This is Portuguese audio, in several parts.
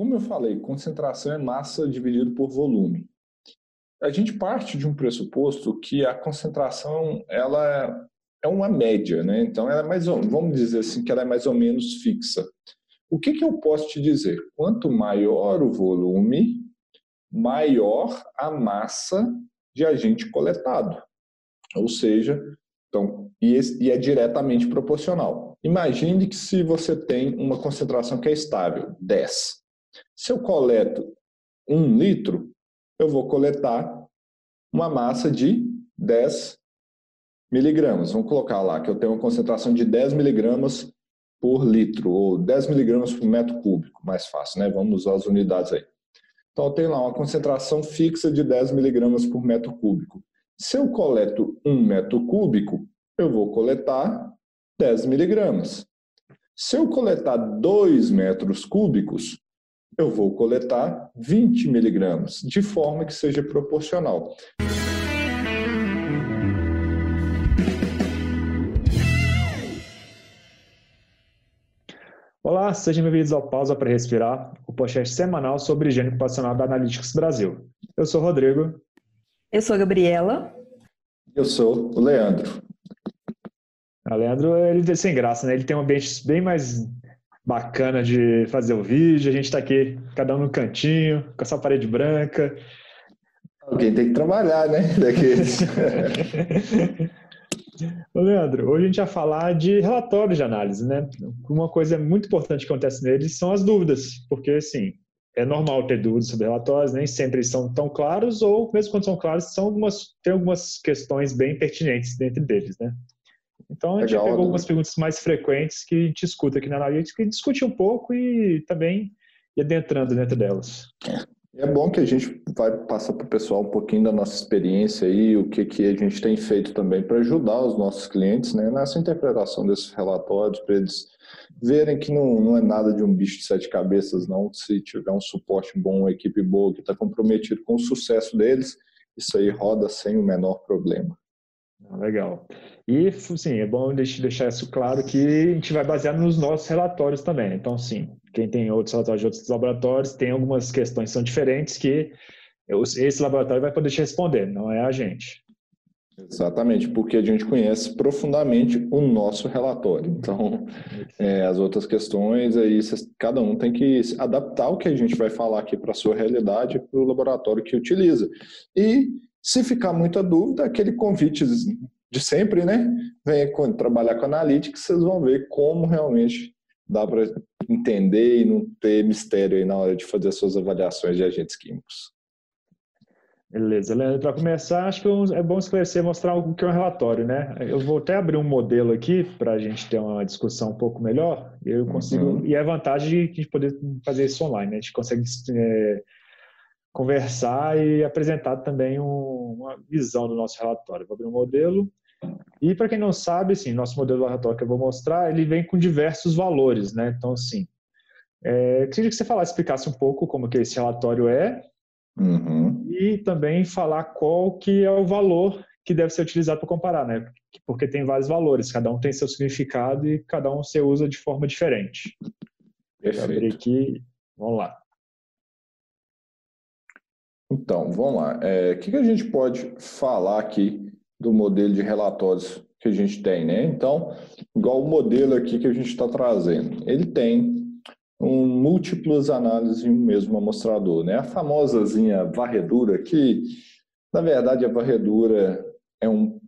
como eu falei, concentração é massa dividido por volume. A gente parte de um pressuposto que a concentração ela é uma média, né? Então ela é mais, vamos dizer assim, que ela é mais ou menos fixa. O que, que eu posso te dizer? Quanto maior o volume, maior a massa de agente coletado. Ou seja, então, e, e é diretamente proporcional. Imagine que se você tem uma concentração que é estável, 10. Se eu coleto um litro, eu vou coletar uma massa de 10 miligramas. Vamos colocar lá que eu tenho uma concentração de 10 miligramas por litro, ou 10 miligramas por metro cúbico, mais fácil, né? Vamos usar as unidades aí. Então, eu tenho lá uma concentração fixa de 10 miligramas por metro cúbico. Se eu coleto um metro cúbico, eu vou coletar 10 miligramas. Se eu coletar 2 metros cúbicos, eu vou coletar 20 miligramas, de forma que seja proporcional. Olá, sejam bem-vindos ao Pausa para Respirar, o podcast semanal sobre higiene ocupacional da Analytics Brasil. Eu sou o Rodrigo. Eu sou a Gabriela. Eu sou o Leandro. O Leandro, ele é sem graça, né? Ele tem um ambiente bem mais bacana de fazer o vídeo. A gente está aqui, cada um no cantinho, com essa parede branca. Alguém tem que trabalhar, né? Daqueles. Ô Leandro, hoje a gente vai falar de relatórios de análise, né? Uma coisa muito importante que acontece neles são as dúvidas, porque, assim, é normal ter dúvidas sobre relatórios, nem sempre são tão claros, ou mesmo quando são claros, são algumas, tem algumas questões bem pertinentes dentro deles, né? Então a gente Legal, pegou algumas perguntas mais frequentes que a gente escuta aqui na Analytics e discute um pouco e também ir adentrando dentro delas. É bom que a gente vai passar para o pessoal um pouquinho da nossa experiência e o que, que a gente tem feito também para ajudar os nossos clientes né, nessa interpretação desses relatórios, para eles verem que não, não é nada de um bicho de sete cabeças, não. Se tiver um suporte bom, uma equipe boa que está comprometido com o sucesso deles, isso aí roda sem o menor problema. Legal. E, sim, é bom deixar isso claro que a gente vai basear nos nossos relatórios também. Então, sim, quem tem outros relatórios de outros laboratórios tem algumas questões que são diferentes que esse laboratório vai poder te responder, não é a gente. Exatamente, porque a gente conhece profundamente o nosso relatório. Então, é, as outras questões aí, cada um tem que adaptar o que a gente vai falar aqui para a sua realidade, para o laboratório que utiliza. E se ficar muita dúvida, aquele convite de sempre, né? Venha trabalhar com Analytics, vocês vão ver como realmente dá para entender e não ter mistério aí na hora de fazer as suas avaliações de agentes químicos. Beleza, Leandro. Para começar, acho que é bom esclarecer, mostrar o que é um relatório, né? Eu vou até abrir um modelo aqui para a gente ter uma discussão um pouco melhor. Eu consigo uhum. e é a vantagem de a gente poder fazer isso online, né? A gente consegue é, conversar e apresentar também um, uma visão do nosso relatório. Vou abrir um modelo. E para quem não sabe, assim, nosso modelo relatório que eu vou mostrar, ele vem com diversos valores, né? Então, assim, é, queria que você falasse, explicasse um pouco como que esse relatório é uhum. e também falar qual que é o valor que deve ser utilizado para comparar, né? Porque tem vários valores, cada um tem seu significado e cada um você usa de forma diferente. Perfeito. Vou abrir aqui, vamos lá. Então, vamos lá. É, o que, que a gente pode falar aqui do modelo de relatórios que a gente tem, né? Então, igual o modelo aqui que a gente está trazendo, ele tem um, múltiplas análises em um mesmo amostrador, né? A famosazinha varredura que, na verdade, a varredura é um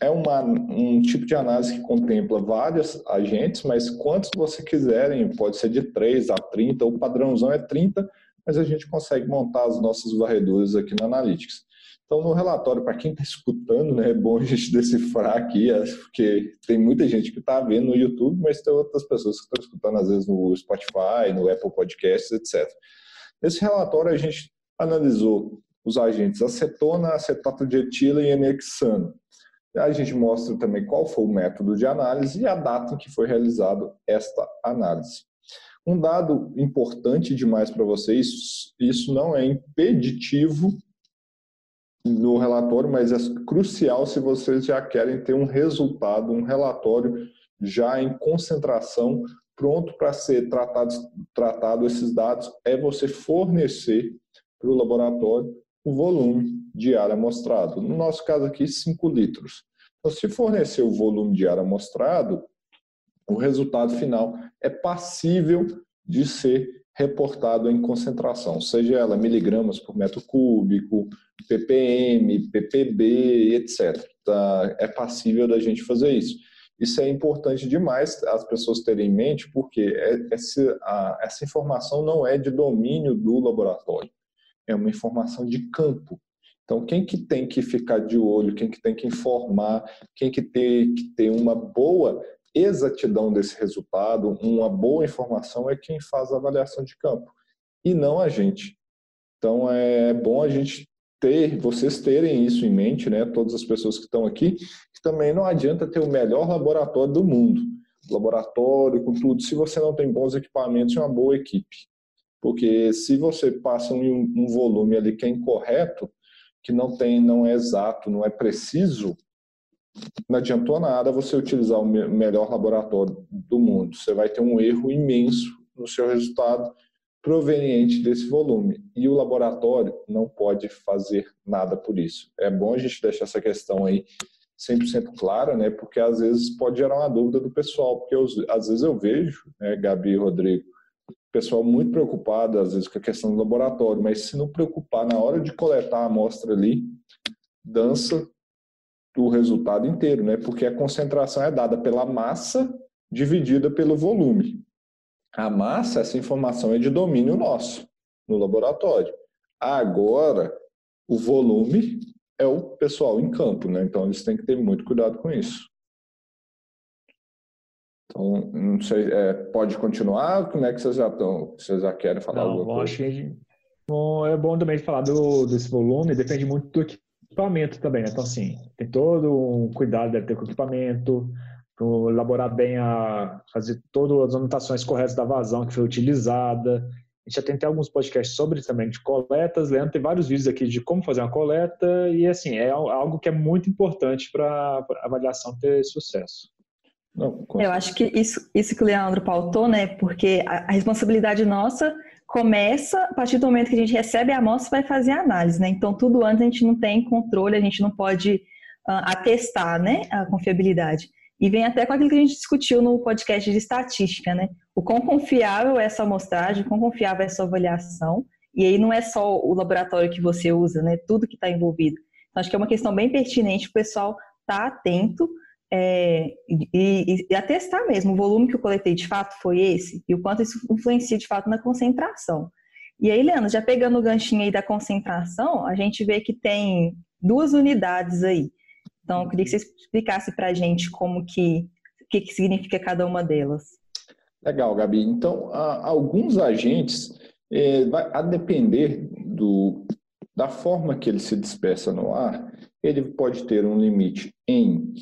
é uma, um tipo de análise que contempla vários agentes, mas quantos você quiserem, pode ser de 3 a 30, o padrãozão é 30, mas a gente consegue montar as nossas varreduras aqui na Analytics. Então, no relatório, para quem está escutando, né, é bom a gente decifrar aqui, é, porque tem muita gente que está vendo no YouTube, mas tem outras pessoas que estão escutando, às vezes, no Spotify, no Apple Podcasts, etc. Nesse relatório, a gente analisou os agentes acetona, acetato de etila e enexano. A gente mostra também qual foi o método de análise e a data em que foi realizado esta análise. Um dado importante demais para vocês, isso não é impeditivo no relatório, mas é crucial se vocês já querem ter um resultado, um relatório já em concentração pronto para ser tratado, tratado esses dados é você fornecer para o laboratório o volume de ar amostrado. No nosso caso aqui, 5 litros. Então, se fornecer o volume de ar amostrado, o resultado final é passível de ser reportado em concentração, seja ela miligramas por metro cúbico, ppm, ppb, etc. Tá? É passível da gente fazer isso. Isso é importante demais as pessoas terem em mente, porque é, essa, informação não é de domínio do laboratório, é uma informação de campo. Então, quem que tem que ficar de olho, quem que tem que informar, quem que tem que ter uma boa exatidão desse resultado, uma boa informação é quem faz a avaliação de campo e não a gente. Então é bom a gente ter, vocês terem isso em mente, né? Todas as pessoas que estão aqui, que também não adianta ter o melhor laboratório do mundo, laboratório com tudo, se você não tem bons equipamentos e uma boa equipe. Porque se você passa um, um volume ali que é incorreto, que não tem, não é exato, não é preciso, não adiantou nada você utilizar o melhor laboratório do mundo. Você vai ter um erro imenso no seu resultado proveniente desse volume. E o laboratório não pode fazer nada por isso. É bom a gente deixar essa questão aí 100% clara, né? Porque às vezes pode gerar uma dúvida do pessoal, porque eu, às vezes eu vejo, né, Gabi e Rodrigo, pessoal muito preocupado às vezes com a questão do laboratório, mas se não preocupar na hora de coletar a amostra ali, dança do resultado inteiro, né? Porque a concentração é dada pela massa dividida pelo volume. A massa, essa informação é de domínio nosso no laboratório. Agora, o volume é o pessoal em campo, né? Então eles têm que ter muito cuidado com isso. Então, não sei, é, pode continuar? Como é que vocês já estão? Vocês já querem falar não, alguma coisa? Acho que bom, é bom também falar do, desse volume, depende muito do equipamento também, né? Então, assim, tem todo um cuidado, deve ter com o equipamento, elaborar bem a fazer todas as anotações corretas da vazão que foi utilizada. A gente já tem até alguns podcasts sobre também de coletas. Leandro tem vários vídeos aqui de como fazer uma coleta e assim é algo que é muito importante para a avaliação ter sucesso. Não, Eu acho que isso, isso que o Leandro pautou, né? Porque a, a responsabilidade nossa começa a partir do momento que a gente recebe a amostra vai fazer a análise, né? Então tudo antes a gente não tem controle, a gente não pode uh, atestar, né, a confiabilidade. E vem até com aquilo que a gente discutiu no podcast de estatística, né? O quão confiável é essa amostragem, o quão confiável é essa avaliação. E aí não é só o laboratório que você usa, né? Tudo que está envolvido. Então, acho que é uma questão bem pertinente o pessoal estar tá atento é, e, e, atestar mesmo o volume que eu coletei de fato foi esse e o quanto isso influencia de fato na concentração. E aí, Leandro, já pegando o ganchinho aí da concentração, a gente vê que tem duas unidades aí. Então, eu queria que você explicasse para a gente como que, o que, que significa cada uma delas. Legal, Gabi. Então, alguns agentes, é, vai, a depender do, da forma que ele se dispersa no ar, ele pode ter um limite em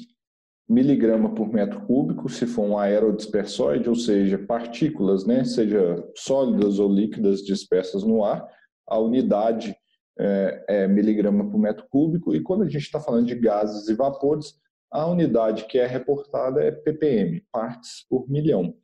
miligrama por metro cúbico, se for um aerodispersóide, ou seja, partículas, né, seja sólidas ou líquidas dispersas no ar, a unidade é, é miligrama por metro cúbico, e quando a gente está falando de gases e vapores, a unidade que é reportada é ppm, partes por milhão. O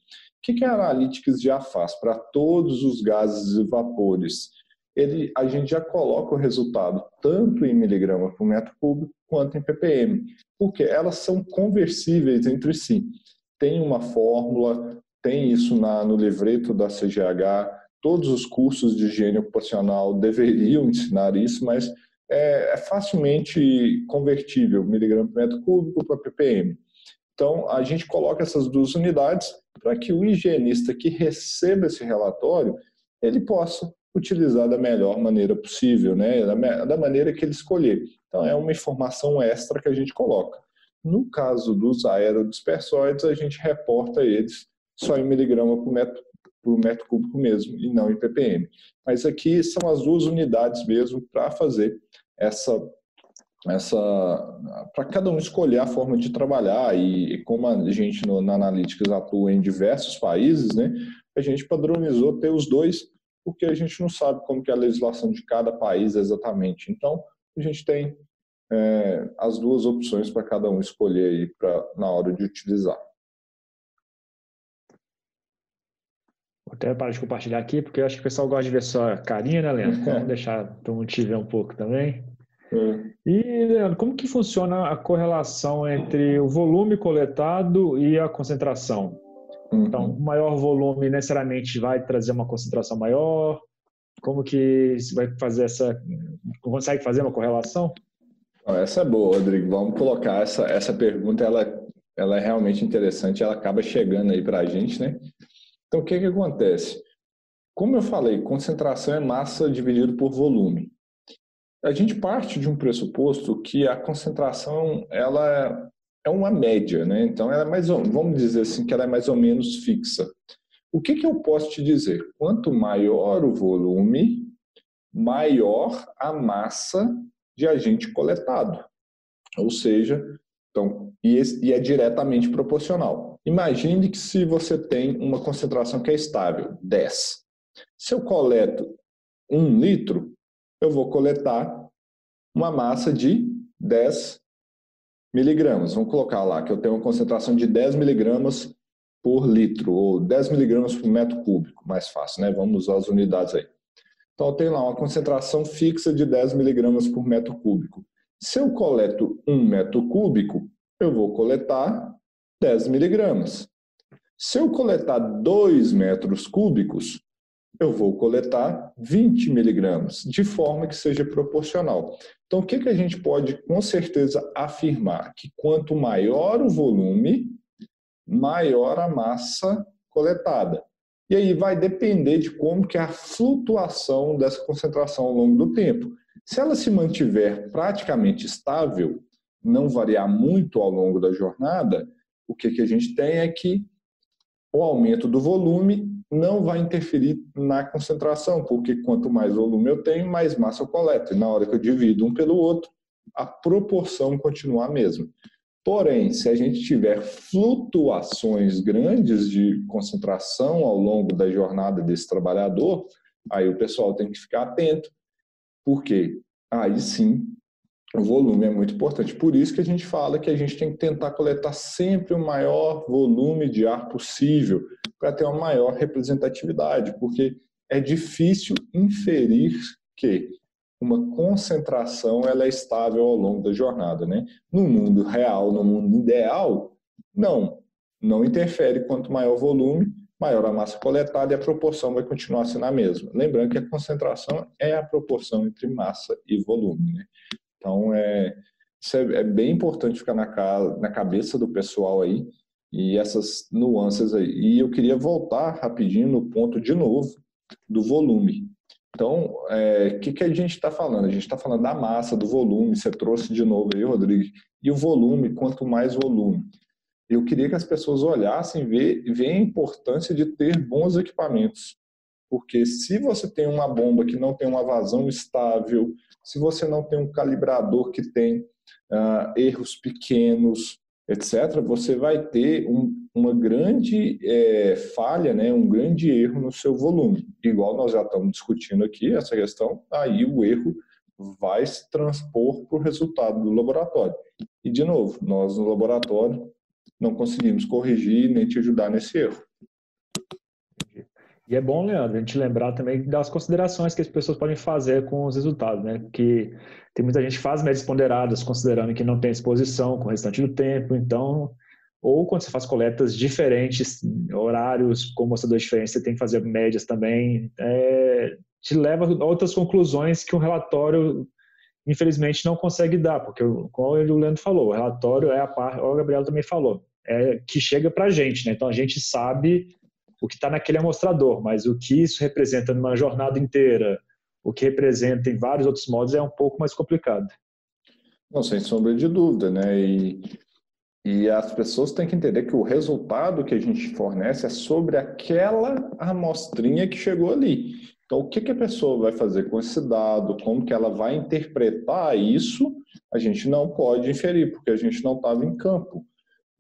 que, que a Analytics já faz para todos os gases e vapores? Ele, a gente já coloca o resultado tanto em miligrama por metro cúbico quanto em ppm, porque elas são conversíveis entre si. Tem uma fórmula, tem isso na, no livreto da CGH, todos os cursos de higiene ocupacional deveriam ensinar isso, mas é, é facilmente convertível, miligrama por metro cúbico para ppm. Então, a gente coloca essas duas unidades para que o higienista que receba esse relatório, ele possa utilizar da melhor maneira possível, né? da, maneira que ele escolher. Então, é uma informação extra que a gente coloca. No caso dos aerodispersóides, a gente reporta eles só em miligrama por metro, por metro cúbico mesmo, e não em ppm. Mas aqui são as duas unidades mesmo para fazer essa essa para cada um escolher a forma de trabalhar e, e como a gente no, na Analytics atua em diversos países, né, a gente padronizou ter os dois porque a gente não sabe como que é a legislação de cada país exatamente. Então, a gente tem é, as duas opções para cada um escolher aí pra, na hora de utilizar. Vou até parar de compartilhar aqui, porque eu acho que o pessoal gosta de ver só a carinha, né, Leandro? Então, vamos deixar todo mundo te ver um pouco também. É. E, Leandro, como que funciona a correlação entre o volume coletado e a concentração? Uhum. Então, maior volume necessariamente vai trazer uma concentração maior? Como que você vai fazer essa... Consegue fazer uma correlação? Essa é boa, Rodrigo. Vamos colocar essa, essa pergunta, ela, ela é realmente interessante, ela acaba chegando aí para a gente, né? Então, o que, que acontece? Como eu falei, concentração é massa dividido por volume. A gente parte de um pressuposto que a concentração ela é uma média, né? Então, ela é mais, vamos dizer assim, que ela é mais ou menos fixa. O que, que eu posso te dizer? Quanto maior o volume, maior a massa de agente coletado. Ou seja, então, e, e é diretamente proporcional. Imagine que se você tem uma concentração que é estável, 10. Se eu coleto um litro, eu vou coletar uma massa de 10 miligramas. Vamos colocar lá que eu tenho uma concentração de 10 miligramas por litro, ou 10 miligramas por metro cúbico, mais fácil, né? Vamos usar as unidades aí. Então, eu tenho lá uma concentração fixa de 10 miligramas por metro cúbico. Se eu coleto um metro cúbico, eu vou coletar 10 miligramas. Se eu coletar 2 metros cúbicos, eu vou coletar 20 miligramas, de forma que seja proporcional. Então, o que, que a gente pode com certeza afirmar? Que quanto maior o volume, maior a massa coletada. E aí vai depender de como que é a flutuação dessa concentração ao longo do tempo. Se ela se mantiver praticamente estável, não variar muito ao longo da jornada, o que, que a gente tem é que o aumento do volume não vai interferir na concentração, porque quanto mais volume eu tenho, mais massa eu coleto. E na hora que eu divido um pelo outro, a proporção continua a mesma. Porém, se a gente tiver flutuações grandes de concentração ao longo da jornada desse trabalhador, aí o pessoal tem que ficar atento, porque aí sim o volume é muito importante. Por isso que a gente fala que a gente tem que tentar coletar sempre o maior volume de ar possível para ter uma maior representatividade, porque é difícil inferir que uma concentração ela é estável ao longo da jornada, né? No mundo real, no mundo ideal, não, não interfere quanto maior o volume, maior a massa coletada e a proporção vai continuar sendo a mesma. Lembrando que a concentração é a proporção entre massa e volume, né? Então, é, isso é, é bem importante ficar na, na cabeça do pessoal aí e essas nuances aí. E eu queria voltar rapidinho no ponto de novo do volume. Então, o é, que, que a gente está falando? A gente está falando da massa, do volume, você trouxe de novo aí, Rodrigo. E o volume, quanto mais volume. Eu queria que as pessoas olhassem e ver, a importância de ter bons equipamentos. Porque se você tem uma bomba que não tem uma vazão estável, se você não tem um calibrador que tem uh, erros pequenos, etc., você vai ter um, uma grande é, falha, né, um grande erro no seu volume. Igual nós já estamos discutindo aqui essa questão, aí o erro vai se transpor para o resultado do laboratório. E, de novo, nós no laboratório não conseguimos corrigir nem te ajudar nesse erro. E é bom, Leandro, a gente lembrar também das considerações que as pessoas podem fazer com os resultados, né? Que tem muita gente que faz médias ponderadas considerando que não tem exposição com o restante do tempo, então ou quando você faz coletas diferentes, horários com mostradores diferentes, você tem que fazer médias também, é, te leva a outras conclusões que um relatório, infelizmente, não consegue dar, porque, como o Leandro falou, o relatório é a parte, o Gabriel também falou, é que chega para a gente, né? então a gente sabe o que está naquele amostrador, mas o que isso representa numa jornada inteira, o que representa em vários outros modos é um pouco mais complicado. Não, sem sombra de dúvida, né? E, e as pessoas têm que entender que o resultado que a gente fornece é sobre aquela amostrinha que chegou ali. Então, o que, que a pessoa vai fazer com esse dado, como que ela vai interpretar isso, a gente não pode inferir, porque a gente não estava em campo.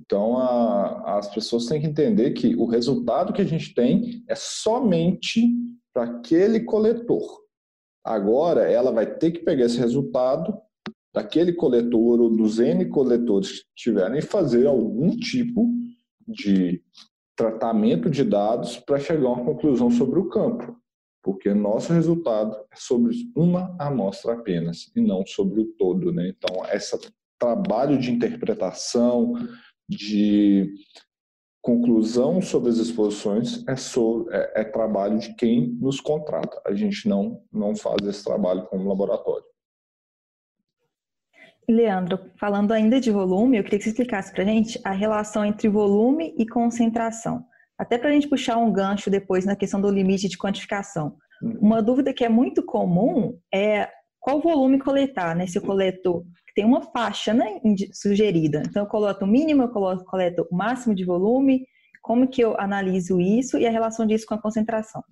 Então, a, as pessoas têm que entender que o resultado que a gente tem é somente para aquele coletor. Agora, ela vai ter que pegar esse resultado daquele coletor ou dos N coletores que tiverem e fazer algum tipo de tratamento de dados para chegar a uma conclusão sobre o campo, porque nosso resultado é sobre uma amostra apenas e não sobre o todo, né? Então, esse trabalho de interpretação, de conclusão sobre as exposições é, é, é, trabalho de quem nos contrata. A gente não, não faz esse trabalho como laboratório. Leandro, falando ainda de volume, eu queria que você explicasse para a gente a relação entre volume e concentração. Até para a gente puxar um gancho depois na questão do limite de quantificação. Uhum. Uma dúvida que é muito comum é qual volume coletar, né? Se eu coleto, tem uma faixa né, sugerida. Então, eu coleto o mínimo, eu coleto o máximo de volume. Como que eu analiso isso e a relação disso com a concentração?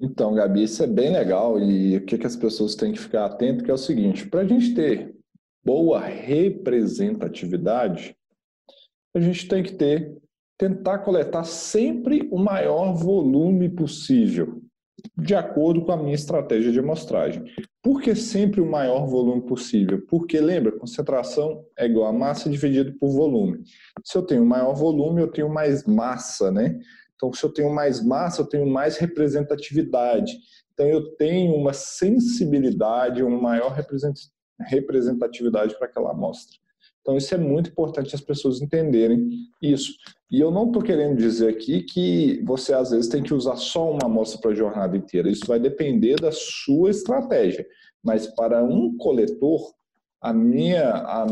Então, Gabi, isso é bem legal e o que, que as pessoas têm que ficar atento que é o seguinte, para a gente ter boa representatividade, a gente tem que ter, tentar coletar sempre o maior volume possível, de acordo com a minha estratégia de amostragem. Por que sempre o maior volume possível? Porque, lembra, concentração é igual a massa dividido por volume. Se eu tenho maior volume, eu tenho mais massa, né? Então, se eu tenho mais massa, eu tenho mais representatividade. Então, eu tenho uma sensibilidade, uma maior representatividade para aquela amostra. Então, isso é muito importante as pessoas entenderem isso. E eu não estou querendo dizer aqui que você, às vezes, tem que usar só uma amostra para a jornada inteira. Isso vai depender da sua estratégia. Mas, para um coletor, a minha, a,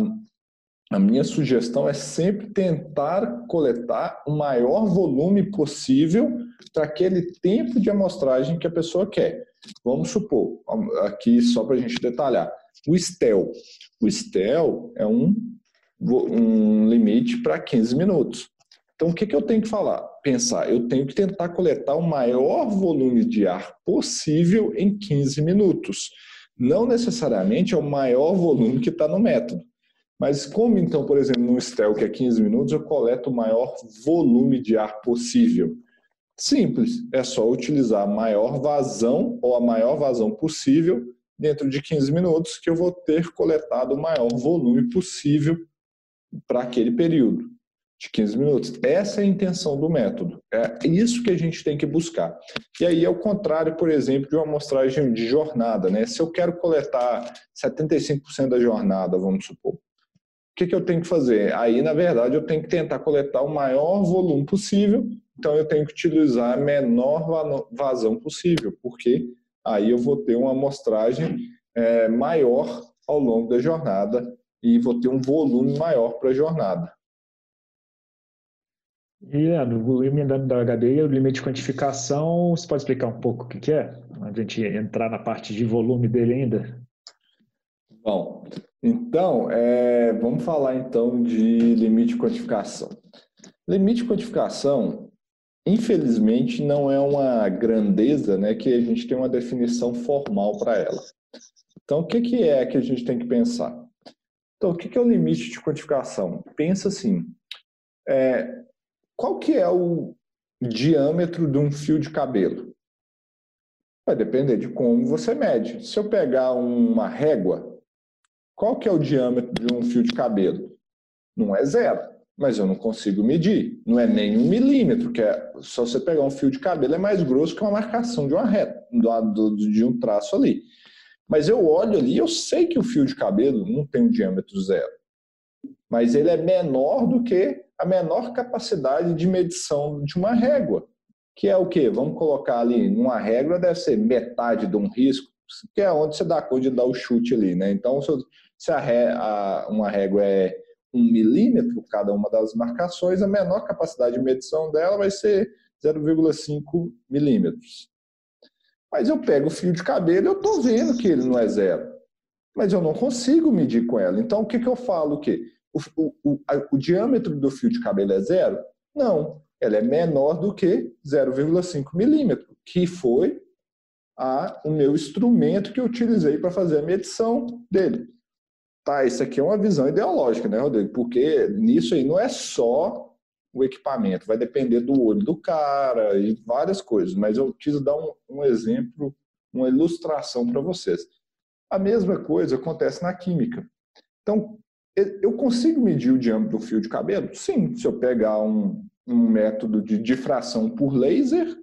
a minha sugestão é sempre tentar coletar o maior volume possível para aquele tempo de amostragem que a pessoa quer. Vamos supor, aqui só para a gente detalhar, o STEL. O STEL é um, um limite para 15 minutos. Então, o que, que eu tenho que falar? Pensar, eu tenho que tentar coletar o maior volume de ar possível em 15 minutos. Não necessariamente é o maior volume que está no método. Mas como então, por exemplo, no STEL, que é 15 minutos, eu coleto o maior volume de ar possível? Simples, é só utilizar a maior vazão ou a maior vazão possível dentro de 15 minutos que eu vou ter coletado o maior volume possível para aquele período de 15 minutos. Essa é a intenção do método. É isso que a gente tem que buscar. E aí é o contrário, por exemplo, de uma amostragem de jornada. Né? Se eu quero coletar 75% da jornada, vamos supor, que, que eu tenho que fazer? Aí, na verdade, eu tenho que tentar coletar o maior volume possível, então eu tenho que utilizar a menor vazão possível, porque aí eu vou ter uma amostragem é, maior ao longo da jornada e vou ter um volume maior para a jornada. E Leandro, emendando da HD, o limite de quantificação, você pode explicar um pouco o que é? A gente entrar na parte de volume dele ainda? Bom, então, é, vamos falar então de limite de quantificação. Limite de quantificação, infelizmente, não é uma grandeza né, que a gente tem uma definição formal para ela. Então, o que, que é que a gente tem que pensar? Então, o que, é o limite de quantificação? Pensa assim, é, qual que é o diâmetro de um fio de cabelo? Vai depender de como você mede. Se eu pegar uma régua, qual que é o diâmetro de um fio de cabelo? Não é zero, mas eu não consigo medir. Não é nem um milímetro, que é só você pegar um fio de cabelo é mais grosso que uma marcação de uma reta, de um traço ali. Mas eu olho ali, eu sei que o fio de cabelo não tem um diâmetro zero, mas ele é menor do que a menor capacidade de medição de uma régua, que é o quê? Vamos colocar ali numa régua deve ser metade de um risco, que é onde você dá conta de dar o chute ali, né? Então, se a a, uma régua é um milímetro cada uma das marcações, a menor capacidade de medição dela vai ser 0,5 milímetros. Mas eu pego o fio de cabelo eu estou vendo que ele não é zero. Mas eu não consigo medir com ela. Então, o que, que eu falo? O? O, o, o, o diâmetro do fio de cabelo é zero? Não. Ela é menor do que 0,5 milímetro, que foi a, o meu instrumento que eu utilizei para fazer a medição dele. Tá, isso aqui é uma visão ideológica, né, Rodrigo? Porque nisso aí não é só o equipamento, vai depender do olho do cara e várias coisas, mas eu quis dar um, um exemplo, uma ilustração para vocês. A mesma coisa acontece na química. Então, eu consigo medir o diâmetro do fio de cabelo? Sim, se eu pegar um, um método de difração por laser.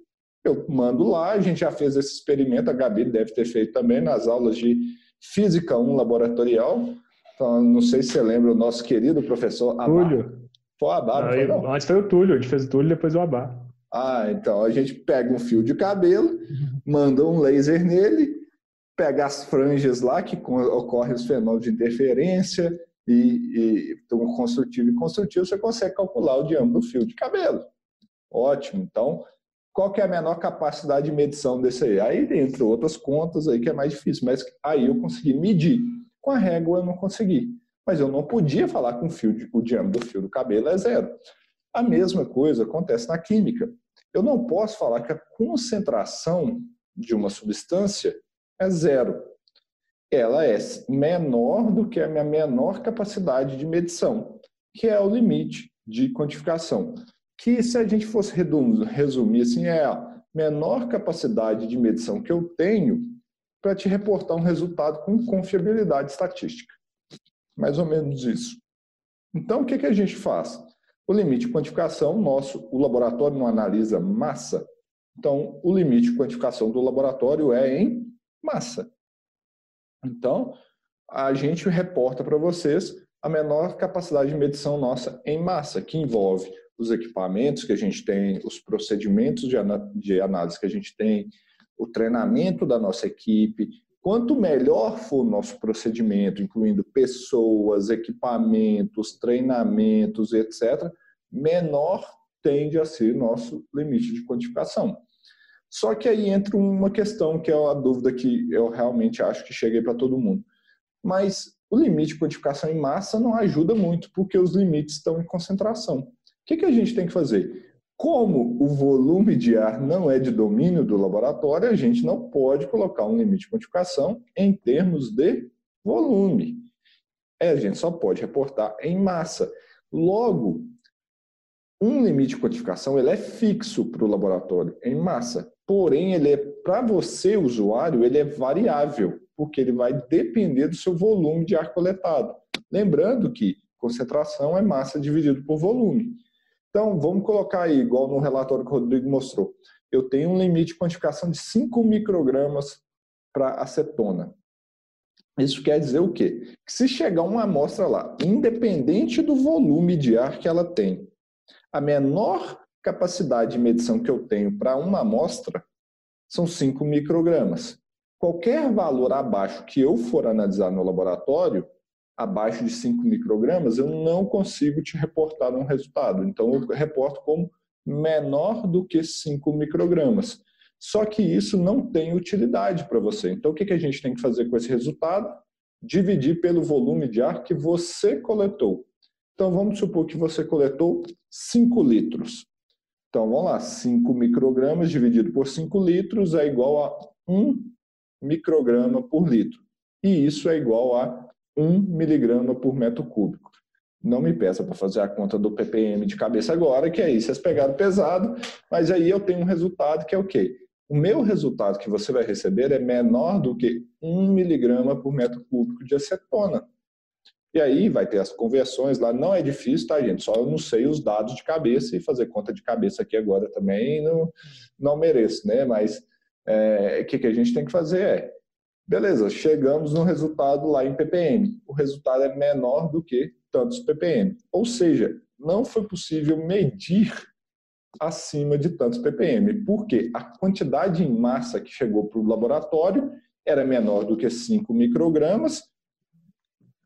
Eu mando lá, a gente já fez esse experimento, a Gabi deve ter feito também nas aulas de Física 1 laboratorial. Então, não sei se você lembra o nosso querido professor Abá. Túlio. Foi o Abá, não, foi, não? Antes foi o Túlio, a gente fez o Túlio e depois o Abá. Ah, então a gente pega um fio de cabelo, manda um laser nele, pega as franjas lá que ocorrem os fenômenos de interferência e, e então, construtivo e construtivo, você consegue calcular o diâmetro do fio de cabelo. Ótimo. Então, qual que é a menor capacidade de medição desse aí? Aí, entre outras contas, aí que é mais difícil, mas aí eu consegui medir. Com a régua eu não consegui. Mas eu não podia falar com o fio, de, o diâmetro do fio do cabelo é zero. A mesma coisa acontece na química. Eu não posso falar que a concentração de uma substância é zero. Ela é menor do que a minha menor capacidade de medição, que é o limite de quantificação. Que se a gente fosse resumir assim, é a menor capacidade de medição que eu tenho para te reportar um resultado com confiabilidade estatística. Mais ou menos isso. Então, o que, que a gente faz? O limite de quantificação nosso, o laboratório não analisa massa. Então, o limite de quantificação do laboratório é em massa. Então, a gente reporta para vocês a menor capacidade de medição nossa em massa, que envolve os equipamentos que a gente tem, os procedimentos de análise que a gente tem, o treinamento da nossa equipe, Quanto melhor for o nosso procedimento, incluindo pessoas, equipamentos, treinamentos, etc., menor tende a ser nosso limite de quantificação. Só que aí entra uma questão que é a dúvida que eu realmente acho que cheguei para todo mundo. Mas o limite de quantificação em massa não ajuda muito, porque os limites estão em concentração. O que, que a gente tem que fazer? Como o volume de ar não é de domínio do laboratório, a gente não pode colocar um limite de quantificação em termos de volume. É, a gente só pode reportar em massa. Logo, um limite de quantificação ele é fixo para o laboratório, em massa. Porém, ele é para você, usuário, ele é variável, porque ele vai depender do seu volume de ar coletado. Lembrando que concentração é massa dividido por volume. Então, vamos colocar aí, igual no relatório que o Rodrigo mostrou. Eu tenho um limite de quantificação de 5 microgramas para acetona. Isso quer dizer o quê? Que se chegar uma amostra lá, independente do volume de ar que ela tem, a menor capacidade de medição que eu tenho para uma amostra são 5 microgramas. Qualquer valor abaixo que eu for analisar no laboratório, abaixo de 5 microgramas, eu não consigo te reportar um resultado. Então, eu reporto como menor do que 5 microgramas. Só que isso não tem utilidade para você. Então, o que a gente tem que fazer com esse resultado? Dividir pelo volume de ar que você coletou. Então, vamos supor que você coletou 5 litros. Então, vamos lá, 5 microgramas dividido por 5 litros é igual a 1 micrograma por litro. E isso é igual a 1 miligrama por metro cúbico. Não me peça para fazer a conta do ppm de cabeça agora, que aí vocês pegaram pesado, mas aí eu tenho um resultado que é o quê? O meu resultado que você vai receber é menor do que 1 miligrama por metro cúbico de acetona. E aí vai ter as conversões lá, não é difícil, tá, gente? Só eu não sei os dados de cabeça e fazer conta de cabeça aqui agora também não, não mereço, né? Mas é, o que, que a gente tem que fazer é Beleza, chegamos no resultado lá em ppm. O resultado é menor do que tantos ppm. Ou seja, não foi possível medir acima de tantos ppm, porque a quantidade em massa que chegou para o laboratório era menor do que 5 microgramas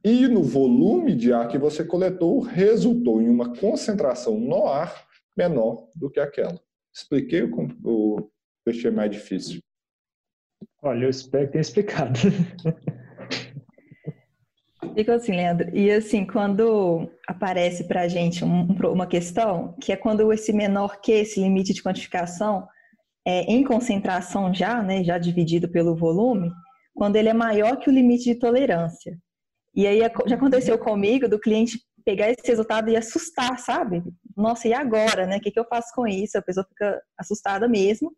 e no volume de ar que você coletou resultou em uma concentração no ar menor do que aquela. Expliquei o deixei mais difícil. Olha, eu espero que tenha explicado. Fico assim, Leandro. E assim, quando aparece para a gente um, uma questão, que é quando esse menor que, esse limite de quantificação, é em concentração já, né, já dividido pelo volume, quando ele é maior que o limite de tolerância. E aí já aconteceu comigo do cliente pegar esse resultado e assustar, sabe? Nossa, e agora, né? O que, que eu faço com isso? A pessoa fica assustada mesmo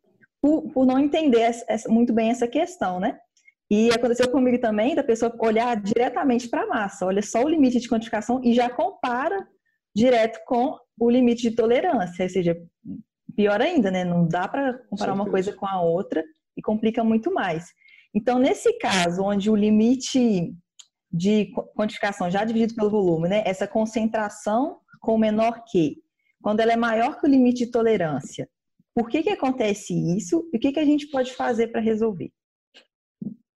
por, por não entender essa, muito bem essa questão, né? E aconteceu comigo também da pessoa olhar diretamente para a massa, olha só o limite de quantificação e já compara direto com o limite de tolerância, ou seja, pior ainda, né? Não dá para comparar uma coisa com a outra e complica muito mais. Então, nesse caso, onde o limite de quantificação já dividido pelo volume, né? Essa concentração com menor que, quando ela é maior que o limite de tolerância, por que, que acontece isso e o que, que a gente pode fazer para resolver?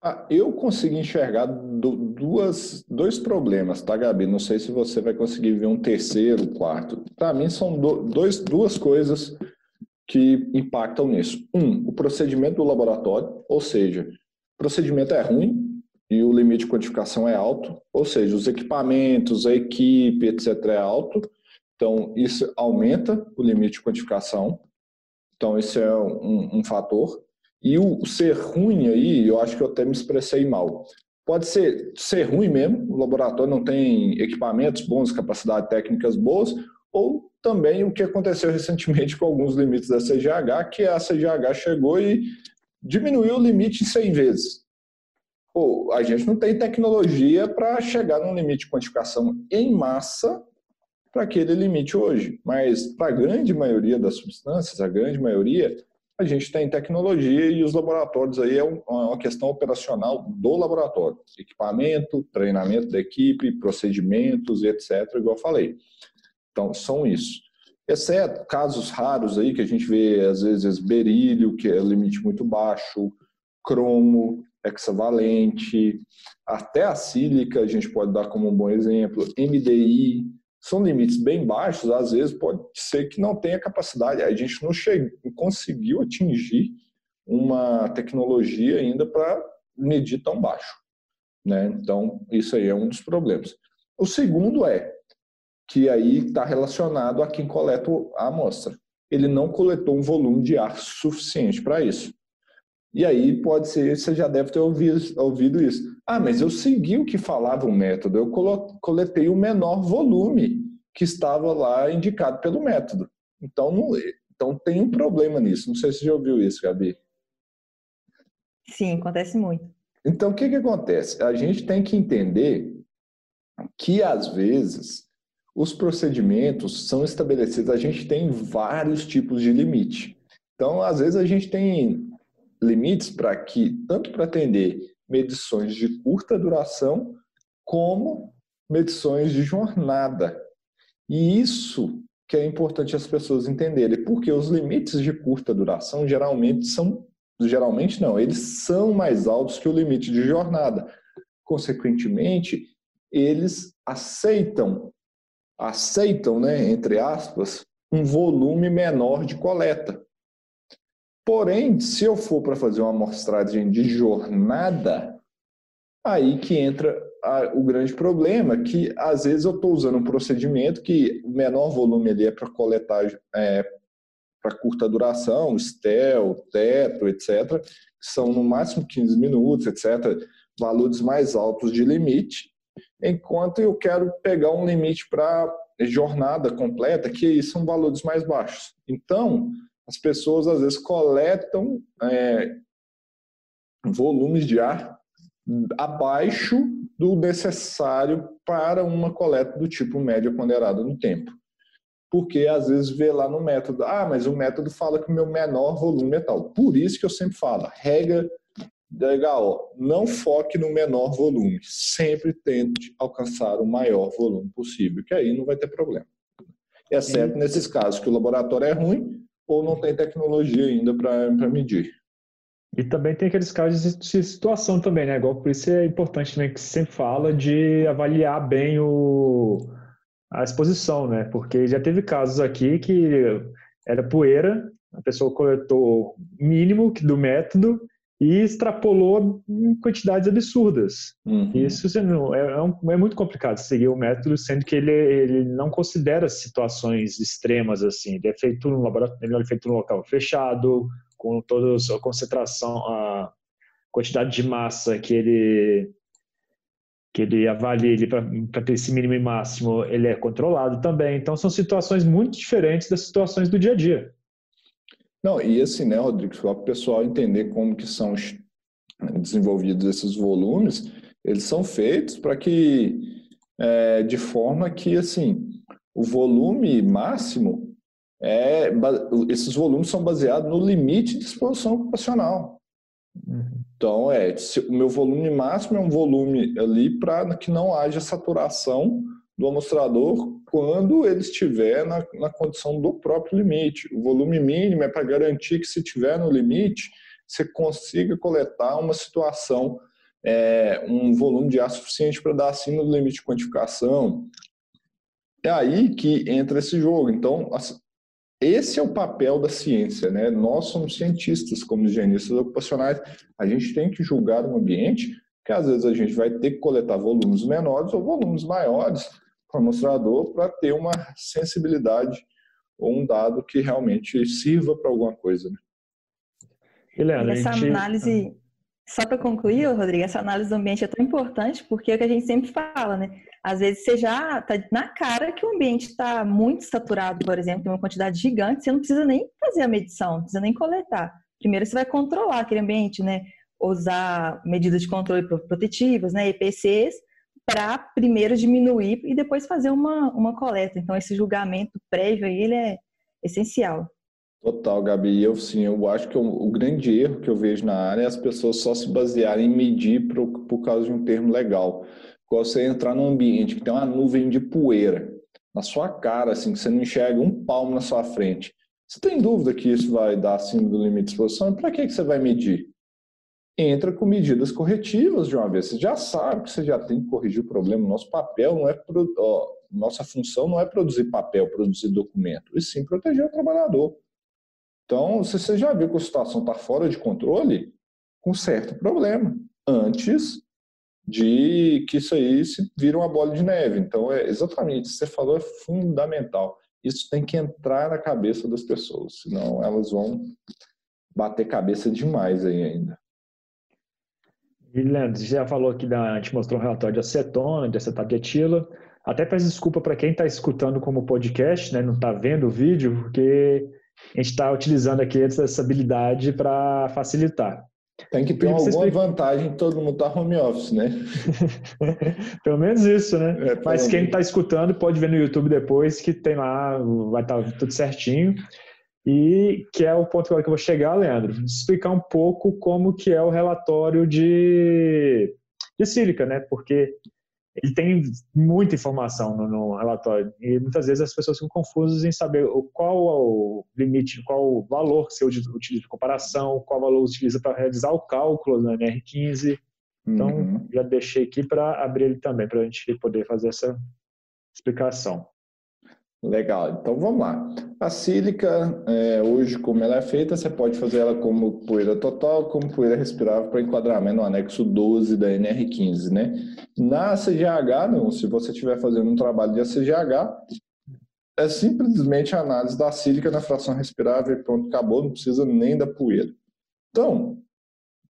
Ah, eu consegui enxergar duas, dois problemas, tá, Gabi? Não sei se você vai conseguir ver um terceiro, quarto. Para mim, são dois, duas coisas que impactam nisso. Um, o procedimento do laboratório, ou seja, o procedimento é ruim e o limite de quantificação é alto, ou seja, os equipamentos, a equipe, etc., é alto. Então, isso aumenta o limite de quantificação. Então, esse é um, um fator. E o, o ser ruim aí, eu acho que eu até me expressei mal. Pode ser, ser ruim mesmo, o laboratório não tem equipamentos bons, capacidades técnicas boas, ou também o que aconteceu recentemente com alguns limites da CGH, que a CGH chegou e diminuiu o limite em 100 vezes. Pô, a gente não tem tecnologia para chegar num limite de quantificação em massa para aquele limite hoje. Mas para a grande maioria das substâncias, a grande maioria, a gente tem tecnologia e os laboratórios aí é uma questão operacional do laboratório. Equipamento, treinamento da equipe, procedimentos etc., igual eu falei. Então, são isso. Exceto casos raros aí que a gente vê, às vezes, berílio, que é limite muito baixo, cromo, hexavalente, até a sílica a gente pode dar como um bom exemplo, MDI, são limites bem baixos, às vezes pode ser que não tenha capacidade, a gente não chegou, conseguiu atingir uma tecnologia ainda para medir tão baixo. Né? Então, isso aí é um dos problemas. O segundo é que aí está relacionado a quem coleta a amostra. Ele não coletou um volume de ar suficiente para isso. E aí pode ser, você já deve ter ouvido isso. Ah, mas eu segui o que falava o método, eu coletei o menor volume que estava lá indicado pelo método. Então, não, então tem um problema nisso. Não sei se você já ouviu isso, Gabi. Sim, acontece muito. Então, o que, que acontece? A gente tem que entender que, às vezes, os procedimentos são estabelecidos, a gente tem vários tipos de limite. Então, às vezes, a gente tem limites para que, tanto para atender medições de curta duração, como medições de jornada. E isso que é importante as pessoas entenderem, porque os limites de curta duração geralmente são, geralmente não, eles são mais altos que o limite de jornada. Consequentemente, eles aceitam, aceitam, né, entre aspas, um volume menor de coleta. Porém, se eu for para fazer uma amostragem de jornada, aí que entra a, o grande problema, que às vezes eu estou usando um procedimento que o menor volume ali é para coletar é, para curta duração, STEL, teto, etc., são no máximo 15 minutos, etc., valores mais altos de limite, enquanto eu quero pegar um limite para jornada completa, que são valores mais baixos. Então, as pessoas às vezes coletam é, volumes de ar abaixo do necessário para uma coleta do tipo média ponderada no tempo. Porque às vezes vê lá no método, ah, mas o método fala que o meu menor volume é tal. Por isso que eu sempre falo, regra legal, não foque no menor volume, sempre tente alcançar o maior volume possível, que aí não vai ter problema. Exceto é nesses casos que o laboratório é ruim, ou não tem tecnologia ainda para medir. E também tem aqueles casos de situação também, né? Igual por isso é importante também que sempre fala de avaliar bem o, a exposição, né? Porque já teve casos aqui que era poeira, a pessoa coletou mínimo do método e extrapolou em quantidades absurdas. Uhum. Isso não, é, é, um, é, muito complicado seguir o método, sendo que ele, ele não considera situações extremas assim. Ele é feito no laboratório, é feito no local fechado, com toda a concentração, a quantidade de massa que ele que ele avalia ele para ter esse mínimo e máximo, ele é controlado também. Então são situações muito diferentes das situações do dia a dia. Não, e assim, né, Rodrigo, só para o pessoal entender como que são desenvolvidos esses volumes, eles são feitos para que, é, de forma que, assim, o volume máximo é esses volumes são baseados no limite de exposição ocupacional. Uhum. Então, é, o meu volume máximo é um volume ali para que não haja saturação do amostrador quando ele estiver na, na condição do próprio limite. O volume mínimo é para garantir que se estiver no limite, você consiga coletar uma situação, é, um volume de ar suficiente para dar acima do limite de quantificação. É aí que entra esse jogo. Então, esse é o papel da ciência, né? Nós somos cientistas, como higienistas ocupacionais, a gente tem que julgar um ambiente que às vezes a gente vai ter que coletar volumes menores ou volumes maiores para o amostrador para ter uma sensibilidade ou um dado que realmente sirva para alguma coisa. Né? Helena, essa gente... análise, só para concluir, Rodrigo, essa análise do ambiente é tão importante porque é o que a gente sempre fala, né? Às vezes você já está na cara que o ambiente está muito saturado, por exemplo, em uma quantidade gigante, você não precisa nem fazer a medição, não precisa nem coletar. Primeiro você vai controlar aquele ambiente, né? Usar medidas de controle protetivas, né? EPCs, para primeiro diminuir e depois fazer uma, uma coleta. Então, esse julgamento prévio aí, ele é essencial. Total, Gabi. Eu sim, eu acho que o, grande erro que eu vejo na área é as pessoas só se basearem em medir por, por causa de um termo legal. Quando você entrar num ambiente que tem uma nuvem de poeira na sua cara, assim, que você não enxerga um palmo na sua frente. Você tem dúvida que isso vai dar acima do limite de exposição? Para que, que você vai medir? Entra com medidas corretivas de uma vez. Você já sabe que você já tem que corrigir o problema. Nosso papel não é. Ó, nossa função não é produzir papel, produzir documento, e sim proteger o trabalhador. Então, se você já viu que a situação está fora de controle, com certo problema. Antes de que isso aí se vira uma bola de neve. Então, é exatamente, você falou é fundamental. Isso tem que entrar na cabeça das pessoas, senão elas vão bater cabeça demais aí ainda. E Leandro, você já falou aqui, da, a gente mostrou um relatório de acetona, de acetato de etila. Até peço desculpa para quem está escutando como podcast, né, não está vendo o vídeo, porque a gente está utilizando aqui essa habilidade para facilitar. Tem que ter alguma explica... vantagem todo mundo tá home office, né? Pelo menos isso, né? É, Mas quem está escutando pode ver no YouTube depois que tem lá, vai estar tá tudo certinho. E que é o ponto que eu vou chegar, Leandro, explicar um pouco como que é o relatório de, de sílica, né? Porque ele tem muita informação no, no, relatório e muitas vezes as pessoas ficam confusas em saber qual é o limite, qual o valor que você utiliza de comparação, qual valor utiliza para realizar o cálculo na NR15. Então, uhum. já deixei aqui para abrir ele também, para a gente poder fazer essa explicação. Legal, então vamos lá. A sílica, é, hoje, como ela é feita, você pode fazer ela como poeira total, como poeira respirável para enquadramento no anexo 12 da NR15, né? Na CGH, não, se você estiver fazendo um trabalho de ACGH, é simplesmente a análise da sílica na fração respirável e pronto, acabou, não precisa nem da poeira. Então,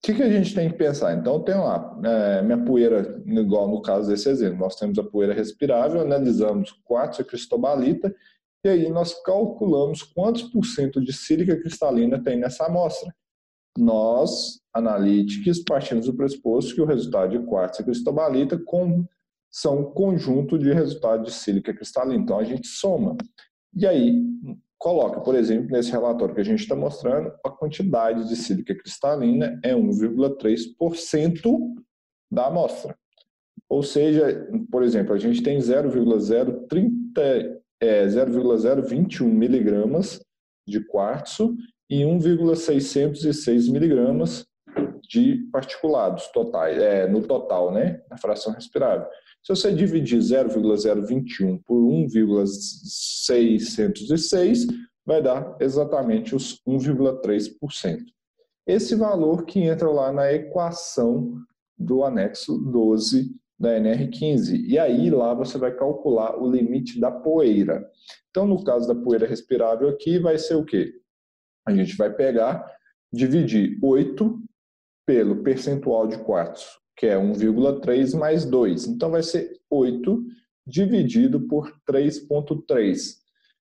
que, que, a gente tem que pensar? Então, tem lá, é, minha poeira, igual no caso desse exemplo, nós temos a poeira respirável, analisamos quartzo e cristobalita, e aí nós calculamos quantos por cento de sílica cristalina tem nessa amostra. Nós, analíticos, partimos do pressuposto que o resultado de quartzo e cristobalita com, são um conjunto de resultados de sílica cristalina. Então, a gente soma. E aí, coloca, por exemplo, nesse relatório que a gente está mostrando, a quantidade de sílica cristalina é 1,3% da amostra. Ou seja, por exemplo, a gente tem 0,030 é, 0,021 miligramas de quartzo e 1,606 miligramas de particulados totais, é, no total, né, na fração respirável. Se você dividir 0,021 por 1,606, vai dar exatamente os 1,3%. Esse valor que entra lá na equação do anexo 12 da NR15. E aí lá você vai calcular o limite da poeira. Então, no caso da poeira respirável aqui, vai ser o quê? A gente vai pegar, dividir 8 pelo percentual de quartos que é 1,3 mais 2. Então, vai ser 8 dividido por 3,3.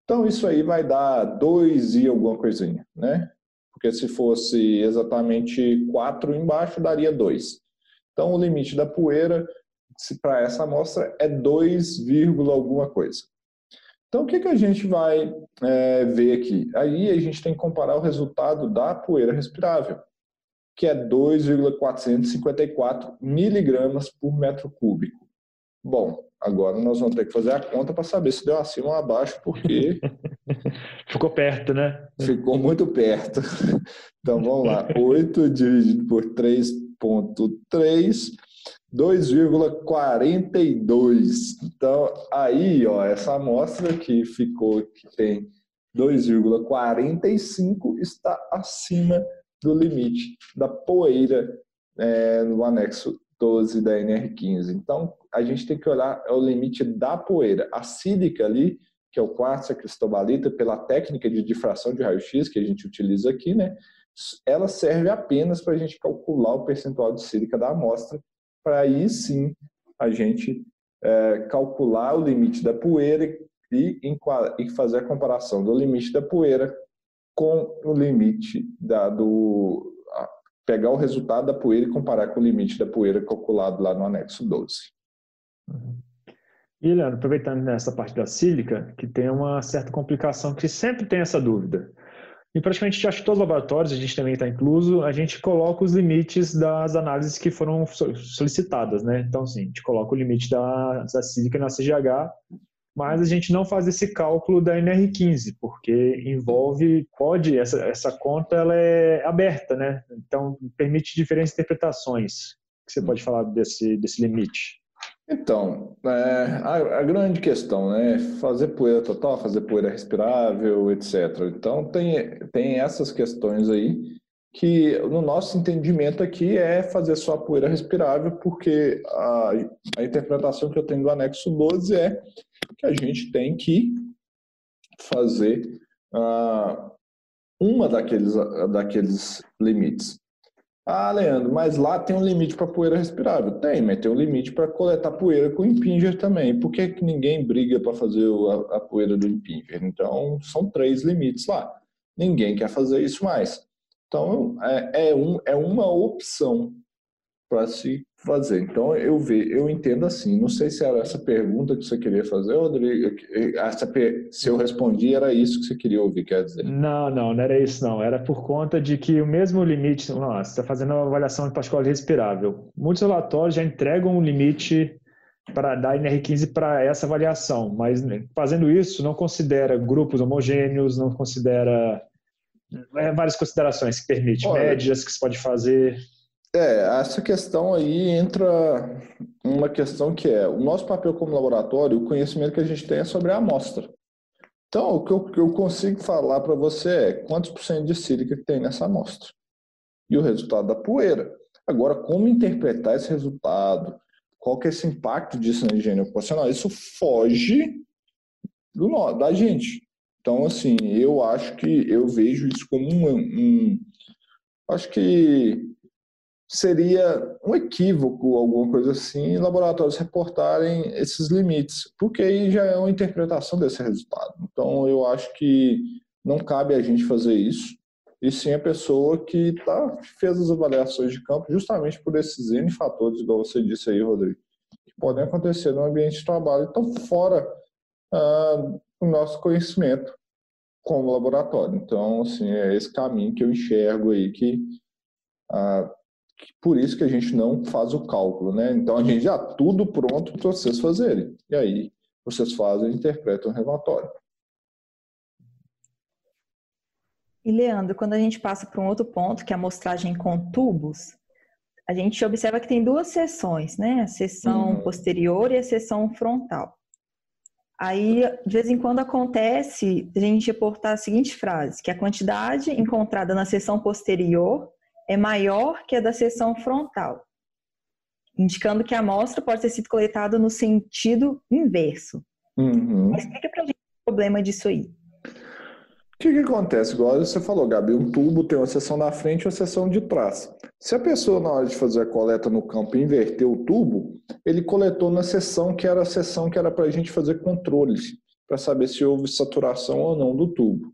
Então, isso aí vai dar 2 e alguma coisinha, né? Porque se fosse exatamente 4 embaixo, daria 2. Então, o limite da poeira para essa amostra é 2, alguma coisa. Então, o que, que a gente vai é, ver aqui? Aí a gente tem que comparar o resultado da poeira respirável, que é 2,454 miligramas por metro cúbico. Bom, agora nós vamos ter que fazer a conta para saber se deu acima ou abaixo, porque. Ficou perto, né? Ficou muito perto. Então vamos lá. 8 dividido por 3,3 2,42. Então, aí, ó, essa amostra que ficou, que tem 2,45, está acima do limite da poeira é, no anexo 12 da NR15. Então, a gente tem que olhar é o limite da poeira. A sílica ali, que é o quartzo, cristobalita, pela técnica de difração de raio-x que a gente utiliza aqui, né? Ela serve apenas para a gente calcular o percentual de sílica da amostra para aí sim a gente é, calcular o limite da poeira e, e, fazer a comparação do limite da poeira com o limite da, do. pegar o resultado da poeira e comparar com o limite da poeira calculado lá no anexo 12. Uhum. E, Leandro, aproveitando nessa parte da sílica, que tem uma certa complicação, que sempre tem essa dúvida. Em praticamente acho que todos os laboratórios, a gente também está incluso, a gente coloca os limites das análises que foram solicitadas, né? Então, sim, a gente coloca o limite da, da sílica na CGH, mas a gente não faz esse cálculo da NR15, porque envolve, pode, essa, essa conta ela é aberta, né? Então, permite diferentes interpretações. O que você pode falar desse, desse limite? Então, é, a, a, grande questão, né? Fazer poeira total, fazer poeira respirável, etc. Então, tem, tem essas questões aí que, no nosso entendimento aqui, é fazer só a poeira respirável, porque a, a interpretação que eu tenho do anexo 12 é que a gente tem que fazer uh, uma daqueles, daqueles limites. Ah, Leandro, mas lá tem um limite para poeira respirável. Tem, mas tem um limite para coletar poeira com impinger também. Por que, que ninguém briga para fazer a, a, poeira do impinger? Então, são três limites lá. Ninguém quer fazer isso mais. Então, é, é, um, é uma opção para se fazer. Então, eu ve, eu entendo assim. Não sei se era essa pergunta que você queria fazer, Rodrigo. Essa, se eu respondi, era isso que você queria ouvir, quer dizer? Não, não, não era isso, não. Era por conta de que o mesmo limite. Não, você está fazendo uma avaliação de particular respirável. Muitos relatórios já entregam um limite para dar NR15 para essa avaliação, mas né, fazendo isso não considera grupos homogêneos, não considera é, várias considerações que permite, Olha, médias que se pode fazer. É, essa questão aí entra uma questão que é o nosso papel como laboratório, o conhecimento que a gente tem é sobre a amostra. Então, o que eu, que eu consigo falar para você é quantos por cento de sílica tem nessa amostra e o resultado da poeira. Agora, como interpretar esse resultado? Qual que é esse impacto disso na higiene ocupacional? Isso foge do, da gente. Então, assim, eu acho que eu vejo isso como um, um acho que seria um equívoco, alguma coisa assim, laboratórios reportarem esses limites, porque aí já é uma interpretação desse resultado. Então, eu acho que não cabe a gente fazer isso, e sim a pessoa que tá, fez as avaliações de campo justamente por esses N fatores, igual você disse aí, Rodrigo, que podem acontecer no ambiente de trabalho, então fora ah, do nosso conhecimento como laboratório. Então, assim, é esse caminho que eu enxergo aí que ah, por isso que a gente não faz o cálculo, né? Então a gente já tudo pronto para vocês fazerem. E aí vocês fazem e interpretam o relatório. E Leandro, quando a gente passa para um outro ponto, que é a amostragem com tubos, a gente observa que tem duas seções, né? A seção uhum. posterior e a seção frontal. Aí, de vez em quando acontece a gente reportar a seguinte frase, que a quantidade encontrada na seção posterior é maior que a da seção frontal, indicando que a amostra pode ter sido coletada no sentido inverso. Uhum. Explica para a gente o problema disso aí. O que, que, acontece? Igual você falou, Gabi, um tubo tem uma seção na frente e uma seção de trás. Se a pessoa, na hora de fazer a coleta no campo, inverter o tubo, ele coletou na seção que era a seção que era para a gente fazer controles, para saber se houve saturação ou não do tubo.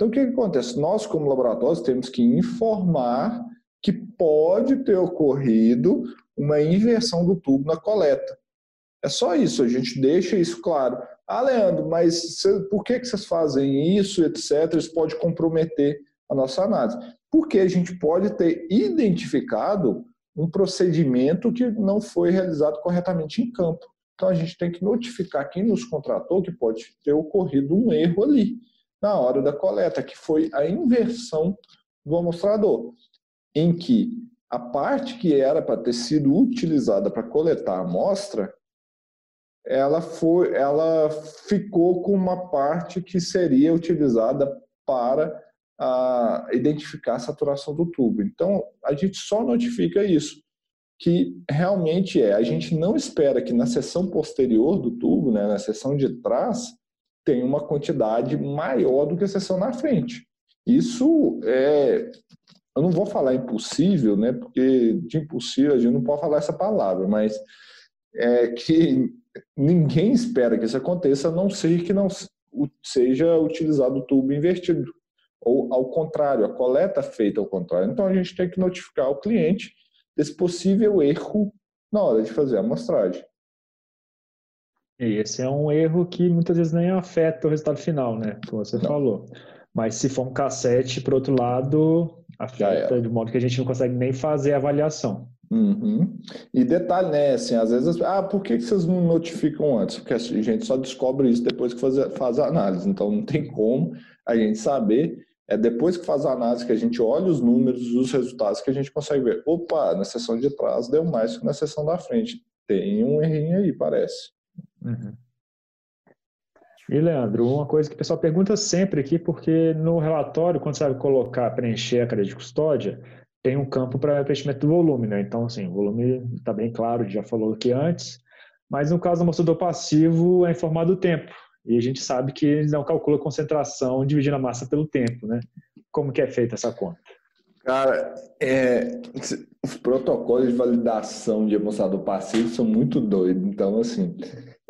Então, o que, que acontece? Nós, como laboratórios, temos que informar que pode ter ocorrido uma inversão do tubo na coleta. É só isso, a gente deixa isso claro. Ah, Leandro, mas por que, que vocês fazem isso, etc? Isso pode comprometer a nossa análise. Porque a gente pode ter identificado um procedimento que não foi realizado corretamente em campo. Então a gente tem que notificar quem nos contratou que pode ter ocorrido um erro ali na hora da coleta, que foi a inversão do amostrador, em que a parte que era para ter sido utilizada para coletar a amostra ela foi, ela ficou com uma parte que seria utilizada para a, identificar a saturação do tubo. Então, a gente só notifica isso, que realmente é. A gente não espera que na seção posterior do tubo, né, na seção de trás, tenha uma quantidade maior do que a seção na frente. Isso é. Eu não vou falar impossível, né? Porque de impossível a gente não pode falar essa palavra, mas é que ninguém espera que isso aconteça, a não ser que não seja utilizado o tubo invertido. Ou ao contrário, a coleta feita ao contrário. Então a gente tem que notificar o cliente desse possível erro na hora de fazer a amostragem. E esse é um erro que muitas vezes nem afeta o resultado final, né? Como você não. falou. Mas se for um cassete, por outro lado, afeta de modo que a gente não consegue nem fazer a avaliação. Uhum. E detalhe, né? Assim, às vezes, ah, por que vocês não notificam antes? Porque a gente só descobre isso depois que faz, faz a análise. Então, não tem como a gente saber. É depois que faz a análise que a gente olha os números, os resultados, que a gente consegue ver. Opa, na seção de trás deu mais que na seção da frente. Tem um errinho aí, parece. Uhum. E, Leandro, uma coisa que o pessoal pergunta sempre aqui, porque no relatório, quando você vai colocar, preencher a cadeia de custódia, tem um campo para preenchimento do volume, né? Então, assim, o volume está bem claro, já falou aqui antes, mas no caso do amostrador passivo é informado o tempo. E a gente sabe que ele não calcula a concentração dividindo a massa pelo tempo, né? Como que é feita essa conta? Cara, é, os protocolos de validação de amostrador passivo são muito doidos. Então, assim,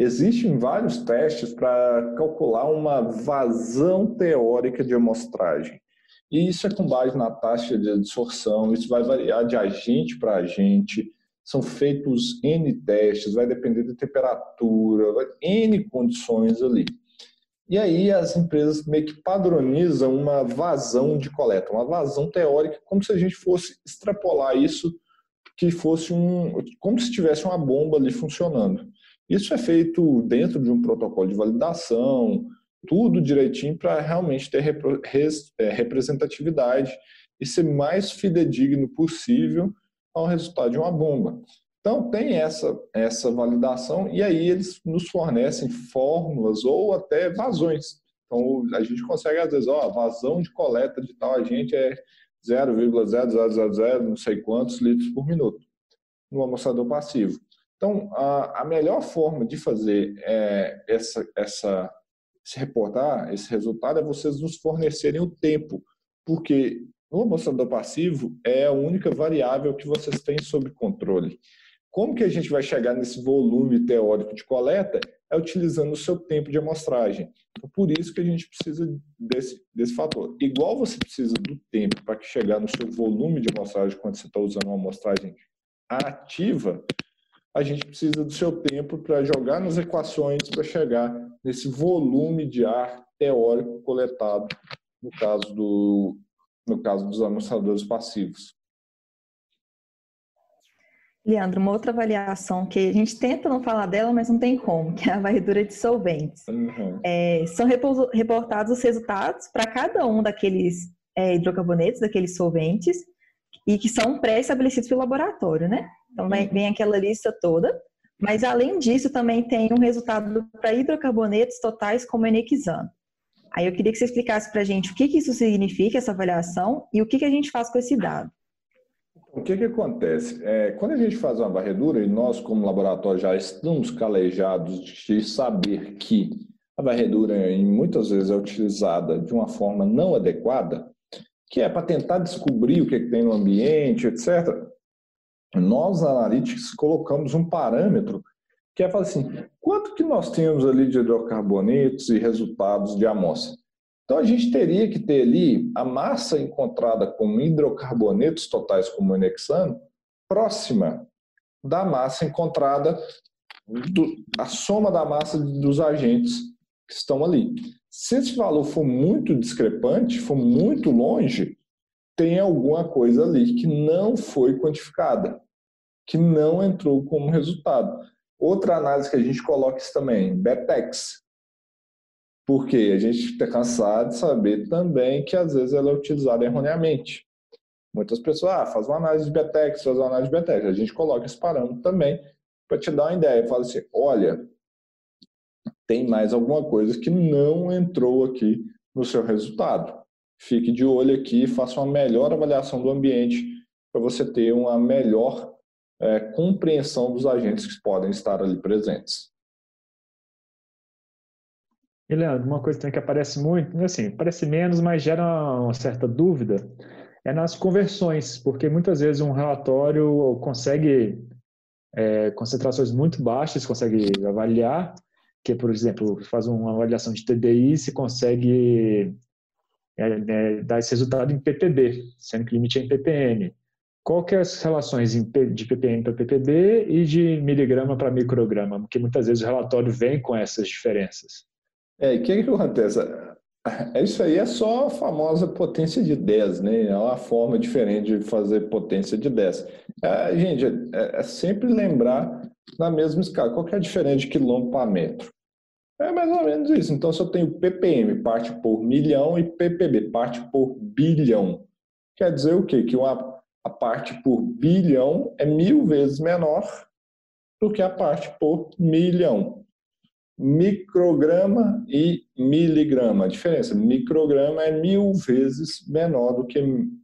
existem vários testes para calcular uma vazão teórica de amostragem. E isso é com base na taxa de absorção, isso vai variar de agente para agente, são feitos N testes, vai depender da temperatura, vai, N condições ali. E aí as empresas meio que padronizam uma vazão de coleta, uma vazão teórica, como se a gente fosse extrapolar isso, que fosse um, como se tivesse uma bomba ali funcionando. Isso é feito dentro de um protocolo de validação, tudo direitinho para realmente ter é, representatividade e ser mais fidedigno possível ao resultado de uma bomba. Então, tem essa, essa validação e aí eles nos fornecem fórmulas ou até vazões. Então, a gente consegue, às vezes, ó, a vazão de coleta de tal agente é 0,0000 não sei quantos litros por minuto no amostrador passivo. Então, a, a melhor forma de fazer é, essa, essa se reportar esse resultado é vocês nos fornecerem o tempo, porque no amostrador passivo é a única variável que vocês têm sob controle. Como que a gente vai chegar nesse volume teórico de coleta? É utilizando o seu tempo de amostragem. Então, por isso que a gente precisa desse, desse fator. Igual você precisa do tempo para chegar no seu volume de amostragem quando você está usando uma amostragem ativa, a gente precisa do seu tempo para jogar nas equações para chegar nesse volume de ar teórico coletado no caso do no caso dos amostradores passivos. Leandro, uma outra avaliação que a gente tenta não falar dela, mas não tem como, que é a varredura de solventes. Uhum. É, são reportados os resultados para cada um daqueles é, hidrocarbonetos, daqueles solventes, e que são pré-estabelecidos pelo laboratório, né? Então vem, vem aquela lista toda. Mas além disso, também tem um resultado para hidrocarbonetos totais como enexano. Aí eu queria que você explicasse para a gente o que, que isso significa, essa avaliação, e o que, que a gente faz com esse dado. O que, que acontece? É, quando a gente faz uma varredura, e nós, como laboratório, já estamos calejados de saber que a varredura, muitas vezes, é utilizada de uma forma não adequada, que é para tentar descobrir o que, que tem no ambiente, etc nós, analytics, colocamos um parâmetro que é falar assim, quanto que nós temos ali de hidrocarbonetos e resultados de amostra? Então, a gente teria que ter ali a massa encontrada com hidrocarbonetos totais como o anexano próxima da massa encontrada do, a soma da massa dos agentes que estão ali. Se esse valor for muito discrepante, for muito longe, tem alguma coisa ali que não foi quantificada, que não entrou como resultado. Outra análise que a gente coloca isso também, BEPEX. Porque a gente está cansado de saber também que às vezes ela é utilizada erroneamente. Muitas pessoas, ah, faz uma análise de BETEX, faz uma análise de BETEX. A gente coloca esse parâmetro também para te dar uma ideia. Fala assim, olha, tem mais alguma coisa que não entrou aqui no seu resultado. Fique de olho aqui, faça uma melhor avaliação do ambiente para você ter uma melhor é, compreensão dos agentes que podem estar ali presentes. E Leandro, uma coisa que aparece muito, assim, aparece menos, mas gera uma certa dúvida, é nas conversões, porque muitas vezes um relatório consegue é, concentrações muito baixas, consegue avaliar, que por exemplo, faz uma avaliação de TDI, se consegue é, é, dar esse resultado em ppb, sendo que o limite é em ppm. Qual que é as relações de ppm para ppb e de miligrama para micrograma? Porque muitas vezes o relatório vem com essas diferenças. É, o que, que acontece? É, isso aí é só a famosa potência de 10, né? É uma forma diferente de fazer potência de 10. É, gente, é, é, sempre lembrar na mesma escala. Qual que é a diferença de quilômetro para metro? É mais ou menos isso. Então, se eu tenho ppm, parte por milhão, e ppb, parte por bilhão, quer dizer o quê? Que uma, a parte por bilhão é mil vezes menor do que a parte por milhão micrograma e miligrama. A diferença, micrograma é mil vezes menor do que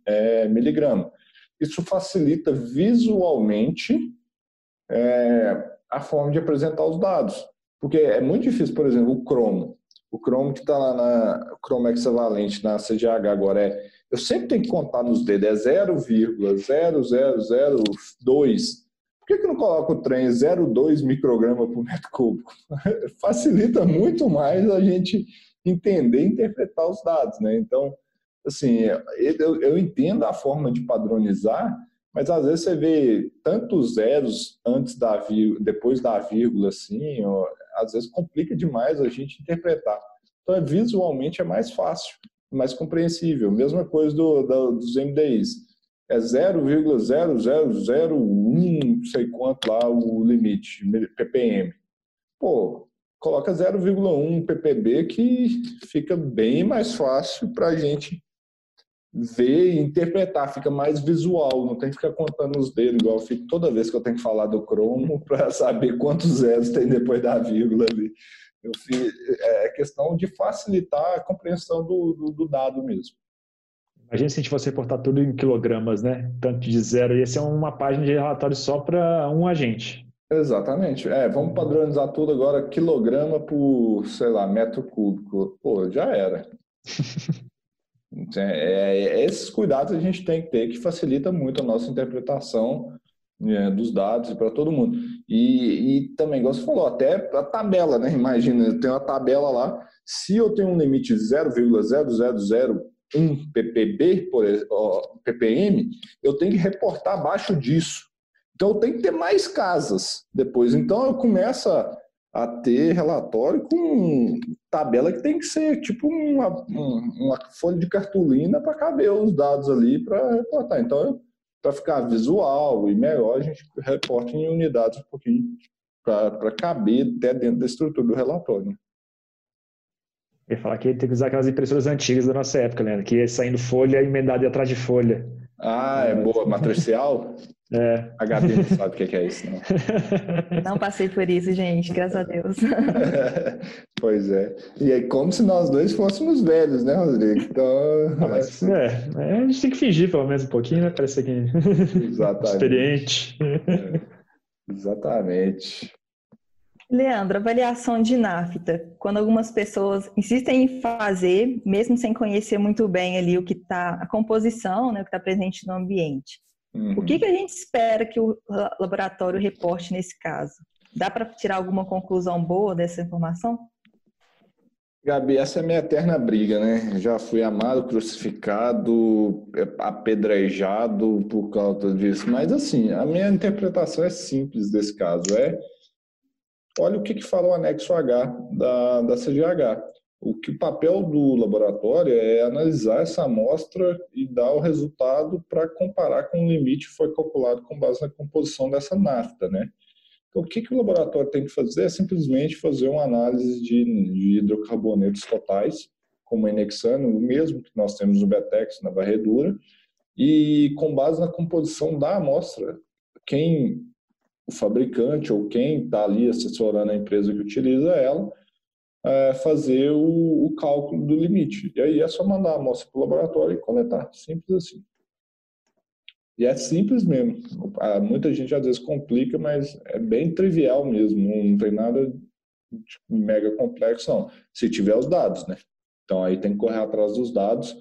é, miligrama. Isso facilita visualmente é, a forma de apresentar os dados. Porque é muito difícil, por exemplo, o cromo. O cromo que está lá na o cromo na CGH agora é. Eu sempre tenho que contar nos dedos, é 0,0002 por que, que não coloca o trem 0,2 micrograma por metro cúbico? Facilita muito mais a gente entender e interpretar os dados, né? Então, assim, eu, eu entendo a forma de padronizar, mas às vezes você vê tantos zeros antes da vírgula, depois da vírgula, assim, às vezes complica demais a gente interpretar. Então, é, visualmente é mais fácil, mais compreensível. Mesma coisa do, do dos MDIs é 0,0001, sei quanto lá o limite, ppm. Pô, coloca 0,1 ppb que fica bem mais fácil para a gente ver e interpretar, fica mais visual, não tem que ficar contando os dedos, igual eu fico toda vez que eu tenho que falar do cromo para saber quantos zeros tem depois da vírgula ali. Eu fico, é questão de facilitar a compreensão do, do, do dado mesmo. Imagina se a gente fosse reportar tudo em quilogramas, né? Tanto de zero. Ia ser uma página de relatório só para um agente. Exatamente. É, vamos padronizar tudo agora quilograma por, sei lá, metro cúbico. Pô, já era. é, é, é, esses cuidados a gente tem que ter que facilita muito a nossa interpretação é, dos dados para todo mundo. E, e também, igual você falou, até a tabela, né? Imagina, tem uma tabela lá. Se eu tenho um limite de 0,000 um ppb, por, ppm, eu tenho que reportar abaixo disso. Então, eu tenho que ter mais casas depois. Então, eu começo a ter relatório com tabela que tem que ser tipo uma, uma folha de cartolina para caber os dados ali para reportar. Então, para ficar visual e melhor, a gente reporta em unidades um pouquinho para caber até dentro da estrutura do relatório. Né? Eu ia falar que tem que usar aquelas impressoras antigas da nossa época, Leandro, que ia saindo folha emendada atrás de folha. Ah, é, é boa. Matricial? É. A Gabi não sabe o que é isso, não. Não passei por isso, gente, graças a Deus. pois é. E é como se nós dois fôssemos velhos, né, Rodrigo? Então. Ah, mas, é, é, a gente tem que fingir pelo menos um pouquinho, né? Parece que. Exatamente. Experiente. É. Exatamente. Leandro, avaliação de NAFTA. Quando algumas pessoas insistem em fazer, mesmo sem conhecer muito bem ali o que está, a composição, né, o que está presente no ambiente. Uhum. O que, que a gente espera que o laboratório reporte nesse caso? Dá para tirar alguma conclusão boa dessa informação? Gabi, essa é minha eterna briga, né? Já fui amado, crucificado, apedrejado por causa disso. Mas, assim, a minha interpretação é simples desse caso. É olha o que, que fala o anexo H da, da CGH. O que o papel do laboratório é analisar essa amostra e dar o resultado para comparar com o limite que foi calculado com base na composição dessa nafta, né? Então, o que, que o laboratório tem que fazer é simplesmente fazer uma análise de, de hidrocarbonetos totais, como Enexano, o mesmo que nós temos no Betex, na varredura, e com base na composição da amostra, quem o fabricante ou quem está ali assessorando a empresa que utiliza ela, é, fazer o, o, cálculo do limite. E aí é só mandar a amostra para o laboratório e coletar. Simples assim. E é simples mesmo. Muita gente às vezes complica, mas é bem trivial mesmo. Não tem nada mega complexo, não. Se tiver os dados, né? Então aí tem que correr atrás dos dados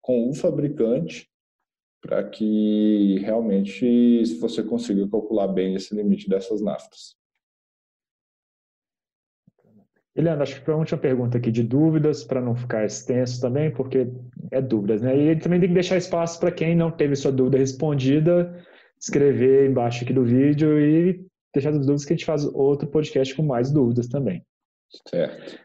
com o fabricante para que realmente você consiga calcular bem esse limite dessas naftas. Eliana, acho que para a última pergunta aqui de dúvidas, para não ficar extenso também, porque é dúvidas, né? E também tem que deixar espaço para quem não teve sua dúvida respondida, escrever embaixo aqui do vídeo e deixar as dúvidas que a gente faz outro podcast com mais dúvidas também. Certo.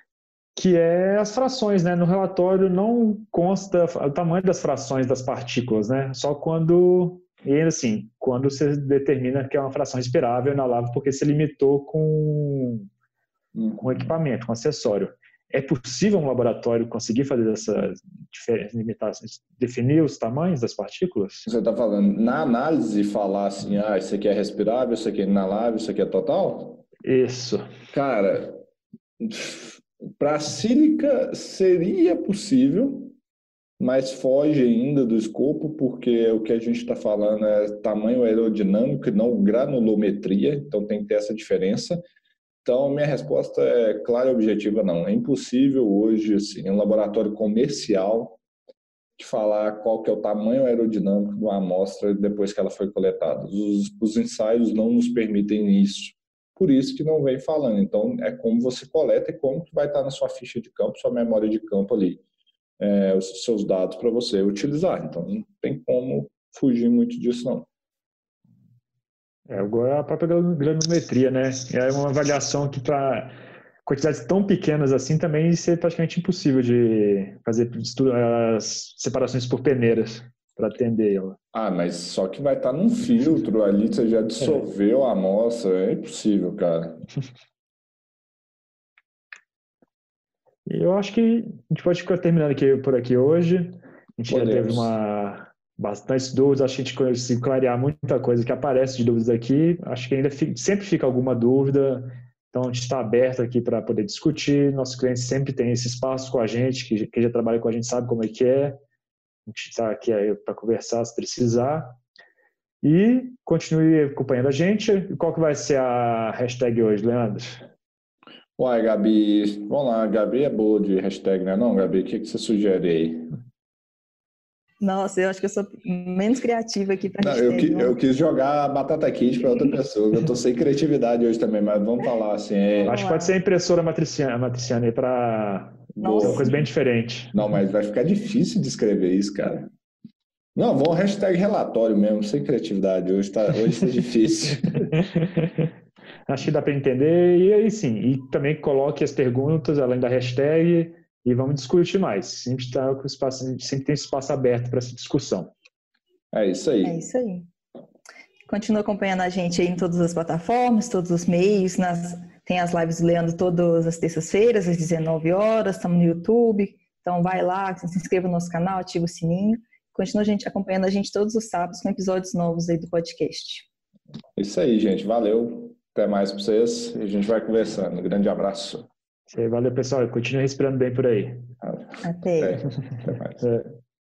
Que é as frações, né? No relatório não consta o tamanho das frações das partículas, né? Só quando e assim, quando você determina que é uma fração respirável na lava, porque se limitou com com equipamento, com acessório. É possível um laboratório conseguir fazer essas diferentes limitações, definir os tamanhos das partículas? Você está falando na análise falar assim, ah, isso aqui é respirável, isso aqui é inalável, isso aqui é total? Isso. Cara, para sílica seria possível, mas foge ainda do escopo, porque o que a gente está falando é tamanho aerodinâmico e não granulometria, então tem que ter essa diferença. Então, minha resposta é clara e objetiva, não. É impossível hoje, assim, um laboratório comercial de falar qual que é o tamanho aerodinâmico de uma amostra depois que ela foi coletada. Os, os ensaios não nos permitem isso. Por isso que não vem falando. Então, é como você coleta e como que vai estar na sua ficha de campo, sua memória de campo ali, é, os seus dados para você utilizar. Então, não tem como fugir muito disso, não. É, agora a própria granulometria, né? É uma avaliação que para quantidades tão pequenas assim também é praticamente impossível de fazer as separações por peneiras para atender ela. Ah, mas só que vai estar num filtro ali, você já dissolveu é. a amostra, é impossível, cara. Eu acho que a gente pode ficar terminando aqui por aqui hoje. A gente Podemos. já teve uma bastante dúvidas, acho que a gente conseguiu clarear muita coisa que aparece de dúvidas aqui. Acho que ainda fica, sempre fica alguma dúvida, então a gente está aberto aqui para poder discutir. Nossos clientes sempre têm esse espaço com a gente, que, que já trabalha com a gente sabe como é que é. A gente está aqui para conversar se precisar. E continue acompanhando a gente. Qual que vai ser a hashtag hoje, Leandro? Uai, Gabi, vamos lá, Gabi é boa de hashtag, né? Não, Gabi, o que, que você sugere aí? Nossa, eu acho que eu sou menos criativa aqui para eu, eu quis jogar batata quente para outra pessoa. Eu tô sem criatividade hoje também, mas vamos falar assim. É... Acho que pode ser impressora matriciana, matriciana aí para uma coisa bem diferente. Não, mas vai ficar difícil de escrever isso, cara. Não, vamos hashtag relatório mesmo, sem criatividade. Hoje está hoje tá difícil. Acho que dá para entender. E aí sim, e também coloque as perguntas além da hashtag e vamos discutir mais. Sempre, tá com espaço, sempre tem espaço aberto para essa discussão. É isso aí. É isso aí. Continua acompanhando a gente aí em todas as plataformas, todos os meios. Nas, tem as lives do Leandro todas as terças-feiras, às 19 horas. Estamos no YouTube. Então vai lá, se inscreva no nosso canal, ativa o sininho. Continua a gente, acompanhando a gente todos os sábados com episódios novos aí do podcast. Isso aí, gente. Valeu. Até mais para vocês. A gente vai conversando. Um grande abraço. Valeu, pessoal. Continue respirando bem por aí. Até. Até mais. É.